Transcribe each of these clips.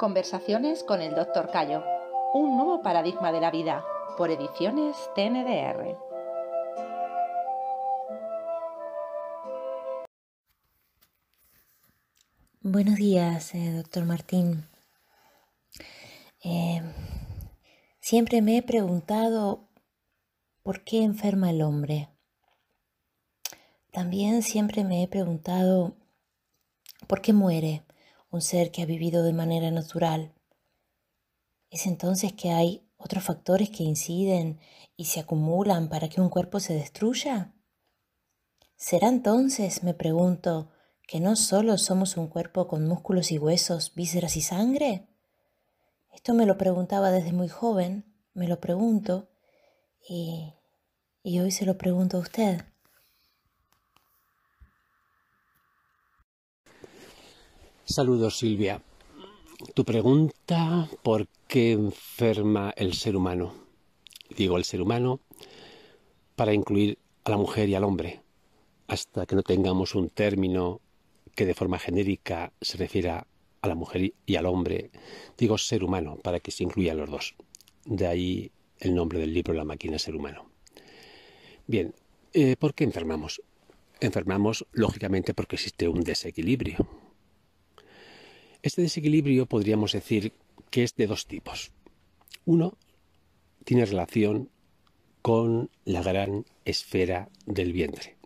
Conversaciones con el Dr. Cayo. Un nuevo paradigma de la vida. Por ediciones TNDR. Buenos días, eh, doctor Martín. Eh, siempre me he preguntado por qué enferma el hombre. También siempre me he preguntado por qué muere un ser que ha vivido de manera natural. ¿Es entonces que hay otros factores que inciden y se acumulan para que un cuerpo se destruya? ¿Será entonces, me pregunto, que no solo somos un cuerpo con músculos y huesos, vísceras y sangre? Esto me lo preguntaba desde muy joven, me lo pregunto, y, y hoy se lo pregunto a usted. Saludos Silvia. Tu pregunta, ¿por qué enferma el ser humano? Digo el ser humano para incluir a la mujer y al hombre, hasta que no tengamos un término que de forma genérica se refiera a la mujer y al hombre. Digo ser humano para que se incluyan los dos. De ahí el nombre del libro La máquina ser humano. Bien, eh, ¿por qué enfermamos? Enfermamos lógicamente porque existe un desequilibrio este desequilibrio podríamos decir que es de dos tipos. Uno tiene relación con la gran esfera del vientre.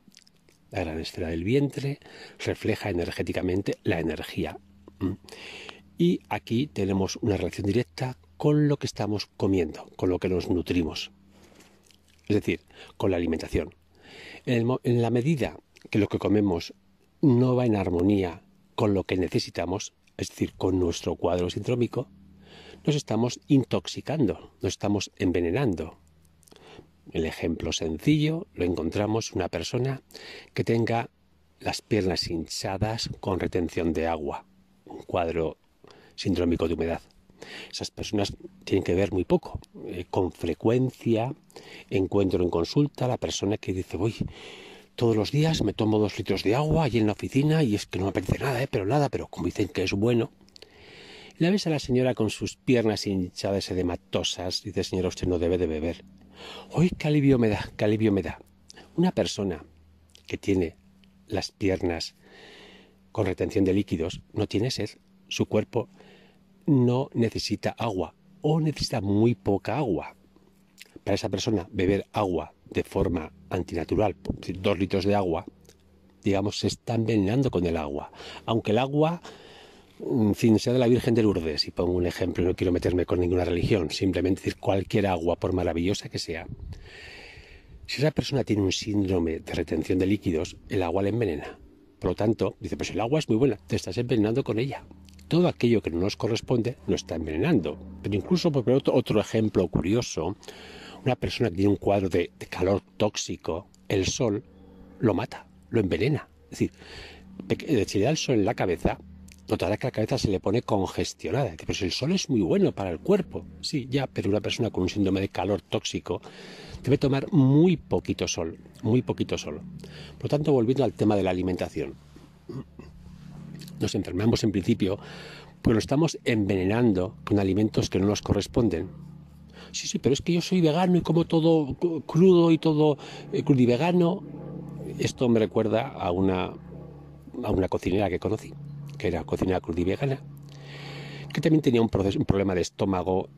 La gran esfera del vientre refleja energéticamente la energía. Y aquí tenemos una relación directa con lo que estamos comiendo, con lo que nos nutrimos. Es decir, con la alimentación. En, la medida que lo que comemos no va en armonía con lo que necesitamos, es decir, con nuestro cuadro sindrómico, nos estamos intoxicando, nos estamos envenenando. El ejemplo sencillo lo encontramos una persona que tenga las piernas hinchadas con retención de agua, un cuadro sindrómico de humedad. Esas personas tienen que ver muy poco. Eh, con frecuencia encuentro en consulta a la persona que dice, voy, todos los días me tomo dos litros de agua allí en la oficina y es que no me apetece nada, ¿eh? pero nada, pero como dicen que es bueno. la ves a la señora con sus piernas hinchadas edematosas. Dice, señora, usted no debe de beber. ¡Uy, qué me da! ¡Qué alivio me da! Una persona que tiene las piernas con retención de líquidos no tiene sed. Su cuerpo no necesita agua o necesita muy poca agua. Para esa persona, beber agua de forma antinatural, dos litros de agua, digamos, se está envenenando con el agua. Aunque el agua, en fin, sea de la Virgen de Lourdes, y pongo un ejemplo, no quiero meterme con ninguna religión, simplemente decir cualquier agua, por maravillosa que sea. Si esa persona tiene un síndrome de retención de líquidos, el agua le envenena. Por lo tanto, dice, pues el agua es muy buena, te estás envenenando con ella. Todo aquello que no nos corresponde lo está envenenando. Pero incluso, por otro ejemplo curioso, una persona que tiene un cuadro de, calor tóxico, el sol lo mata, lo envenena. Es decir, si le da el sol en la cabeza, notará que la cabeza se le pone congestionada. Pero si el sol es muy bueno para el cuerpo, sí, ya, pero una persona con un síndrome de calor tóxico debe tomar muy poquito sol, muy poquito sol. Por lo tanto, volviendo al tema de la alimentación, nos enfermamos en principio porque nos estamos envenenando con alimentos que no nos corresponden sí, sí, pero es que yo soy vegano y como todo crudo y todo eh, crudivegano. Esto me recuerda a una, a una cocinera que conocí, que era cocinera crudivegana, que también tenía un, un problema de estómago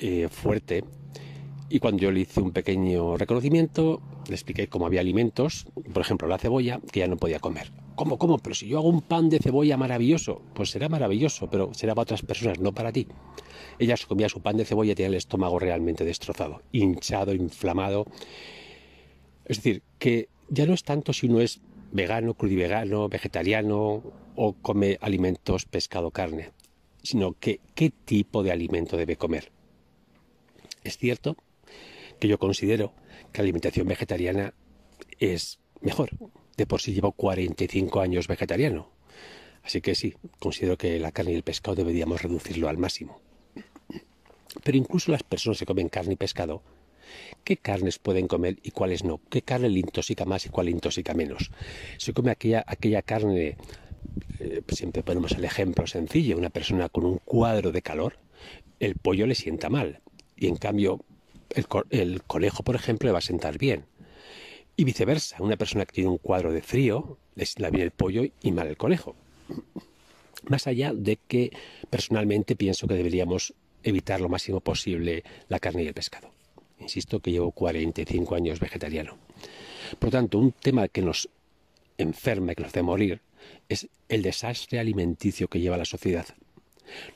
eh, fuerte. Y cuando yo le hice un pequeño reconocimiento, le expliqué cómo había alimentos, por ejemplo la cebolla, que ya no podía comer. ¿Cómo, cómo? Pero si yo hago un pan de cebolla maravilloso, pues será maravilloso, pero será para otras personas, no para ti. Ella comía su pan de cebolla y tenía el estómago realmente destrozado, hinchado, inflamado. Es decir, que ya no es tanto si uno es vegano, crudivegano, vegetariano o come alimentos pescado, carne, sino que qué tipo de alimento debe comer. Es cierto que yo considero que la alimentación vegetariana es mejor. De por sí llevo 45 años vegetariano. Así que sí, considero que la carne y el pescado deberíamos reducirlo al máximo. Pero incluso las personas que comen carne y pescado, ¿qué carnes pueden comer y cuáles no? ¿Qué carne le intoxica más y cuál le intoxica menos? Se come aquella, aquella carne eh, siempre ponemos el ejemplo sencillo, una persona con un cuadro de calor, el pollo le sienta mal. Y en cambio, el, el conejo, por ejemplo, le va a sentar bien. Y viceversa, una persona que tiene un cuadro de frío, le sienta bien el pollo y mal el conejo. Más allá de que personalmente pienso que deberíamos evitar lo máximo posible la carne y el pescado. Insisto que llevo 45 años vegetariano. Por lo tanto, un tema que nos enferma y que nos hace morir es el desastre alimenticio que lleva la sociedad.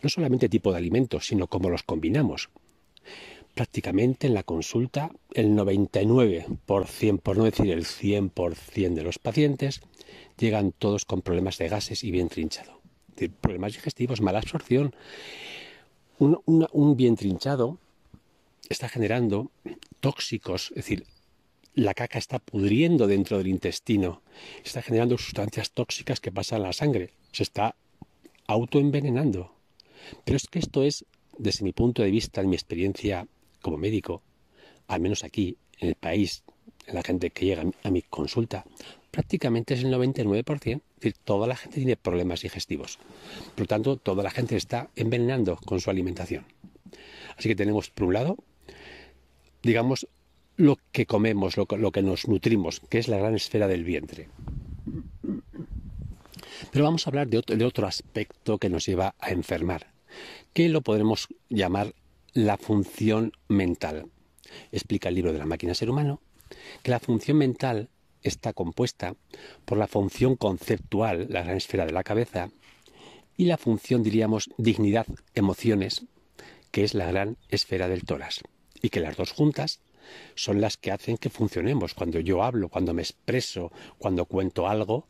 No solamente tipo de alimentos, sino cómo los combinamos. Prácticamente en la consulta el 99%, por no decir el 100% de los pacientes, llegan todos con problemas de gases y bien trinchado. problemas digestivos, mala absorción. Un, un bien trinchado está generando tóxicos, es decir, la caca está pudriendo dentro del intestino, está generando sustancias tóxicas que pasan a la sangre, se está autoenvenenando. Pero es que esto es, desde mi punto de vista, en mi experiencia como médico, al menos aquí, en el país, la gente que llega a mi consulta, prácticamente es el 99%. Es decir, toda la gente tiene problemas digestivos. Por lo tanto, toda la gente está envenenando con su alimentación. Así que tenemos, por un lado, digamos, lo que comemos, lo, que nos nutrimos, que es la gran esfera del vientre. Pero vamos a hablar de otro, de otro aspecto que nos lleva a enfermar, que lo podremos llamar la función mental. Explica el libro de la máquina ser humano que la función mental está compuesta por la función conceptual, la gran esfera de la cabeza, y la función, diríamos, dignidad, emociones, que es la gran esfera del tórax, y que las dos juntas son las que hacen que funcionemos. Cuando yo hablo, cuando me expreso, cuando cuento algo,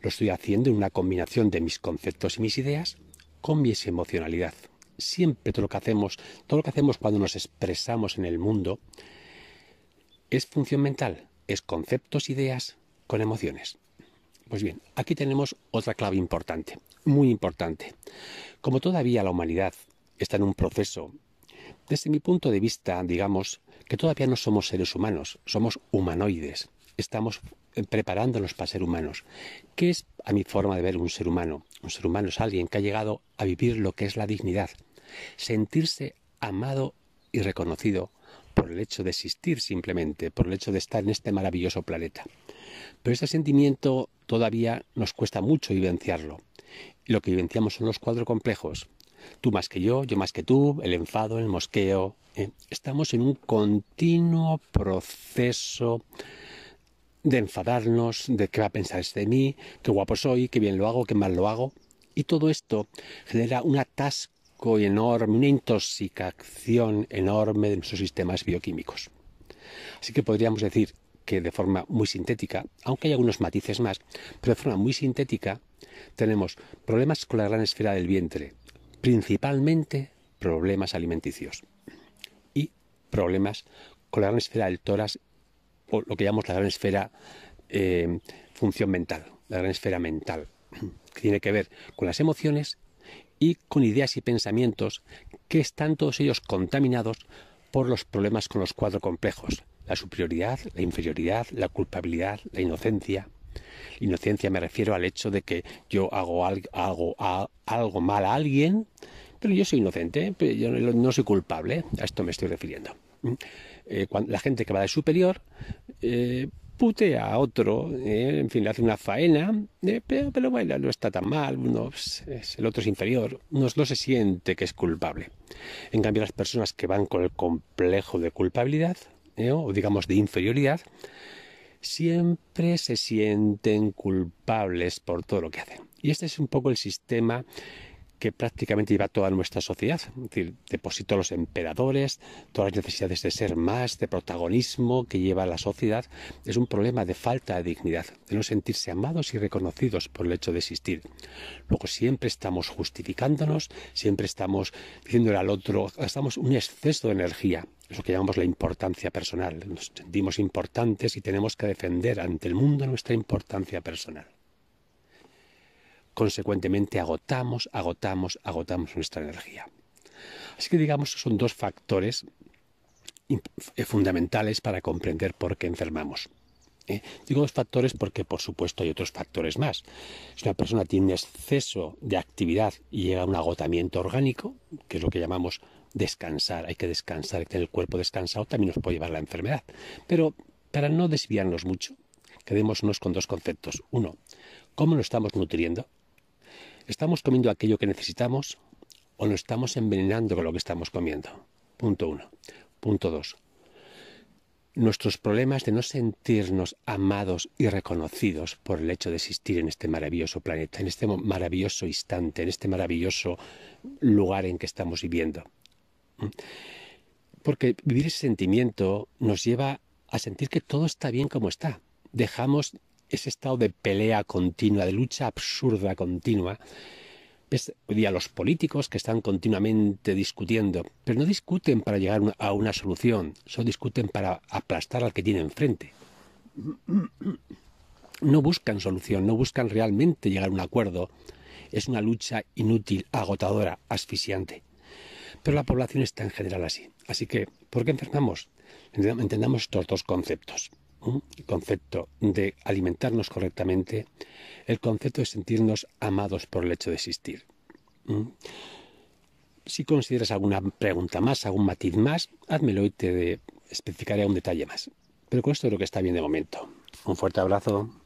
lo estoy haciendo en una combinación de mis conceptos y mis ideas con mi emocionalidad. Siempre todo lo que hacemos, todo lo que hacemos cuando nos expresamos en el mundo, es función mental, es conceptos, ideas con emociones. Pues bien, aquí tenemos otra clave importante, muy importante. Como todavía la humanidad está en un proceso, desde mi punto de vista, digamos, que todavía no somos seres humanos, somos humanoides. Estamos eh, preparándonos para ser humanos. ¿Qué es, a mi forma de ver, un ser humano? Un ser humano es alguien que ha llegado a vivir lo que es la dignidad, sentirse amado y reconocido por el hecho de existir simplemente, por el hecho de estar en este maravilloso planeta. Pero este sentimiento todavía nos cuesta mucho vivenciarlo. Lo que vivenciamos son los cuadros complejos. Tú más que yo, yo más que tú, el enfado, el mosqueo, eh, estamos en un continuo proceso de enfadarnos, de qué va a pensar este de mí, qué guapo soy, qué bien lo hago, qué mal lo hago. Y todo esto genera un atasco enorme, una intoxicación enorme de nuestros sistemas bioquímicos. Así que podríamos decir que de forma muy sintética, aunque hay algunos matices más, pero de forma muy sintética, tenemos problemas con la gran esfera del vientre, principalmente problemas alimenticios problemas con la gran esfera del tórax o lo que llamamos la gran esfera eh, función mental, la gran esfera mental, que tiene que ver con las emociones y con ideas y pensamientos que están todos ellos contaminados por los problemas con los cuatro complejos, la superioridad, la inferioridad, la culpabilidad, la inocencia. Inocencia me refiero al hecho de que yo hago algo, mal a alguien pero yo soy inocente, yo no soy culpable, a esto me estoy refiriendo. Eh, cuando, la gente que va de superior eh, a otro, eh, en fin, le hace una faena, pero, pero, bueno, no está tan mal, uno es, el otro es inferior, uno no se siente que es culpable. En cambio, las personas que van con el complejo de culpabilidad, o digamos de inferioridad, siempre se sienten culpables por todo lo que hacen. Y este es un poco el sistema que prácticamente lleva toda nuestra sociedad. Es decir, deposito los emperadores, todas las necesidades de ser más, de protagonismo que lleva la sociedad, es un problema de falta de dignidad, de no sentirse amados y reconocidos por el hecho de existir. Luego siempre estamos justificándonos, siempre estamos diciéndole al otro, gastamos un exceso de energía, es lo que llamamos la importancia personal. Nos sentimos importantes y tenemos que defender ante el mundo nuestra importancia personal consecuentemente agotamos, agotamos, agotamos nuestra energía. Así que digamos son dos factores eh, fundamentales para comprender por qué enfermamos. ¿eh? Digo dos factores porque, por supuesto, hay otros factores más. Si una persona tiene exceso de actividad y llega a un agotamiento orgánico, que es lo que llamamos descansar, hay que descansar, hay que tener el cuerpo descansado, también nos puede llevar la enfermedad. Pero para no desviarnos mucho, quedémonos con dos conceptos. Uno, ¿cómo nos estamos nutriendo? ¿Estamos comiendo aquello que necesitamos o nos estamos envenenando con lo que estamos comiendo? Punto uno. Punto dos, nuestros problemas de no sentirnos amados y reconocidos por el hecho de existir en este maravilloso planeta, en este maravilloso instante, en este maravilloso lugar en que estamos viviendo. Porque vivir ese sentimiento nos lleva a sentir que todo está bien como está. Dejamos ese estado de pelea continua, de lucha absurda continua, ves hoy día los políticos que están continuamente discutiendo, pero no discuten para llegar a una solución, solo discuten para aplastar al que tiene enfrente. No buscan solución, no buscan realmente llegar a un acuerdo. Es una lucha inútil, agotadora, asfixiante. Pero la población está en general así. Así que, ¿por qué enfermamos? Entendamos estos dos conceptos el concepto de alimentarnos correctamente, el concepto de sentirnos amados por el hecho de existir. Si consideras alguna pregunta más, algún matiz más, házmelo y te especificaré un detalle más. Pero con esto creo que está bien de momento. Un fuerte abrazo.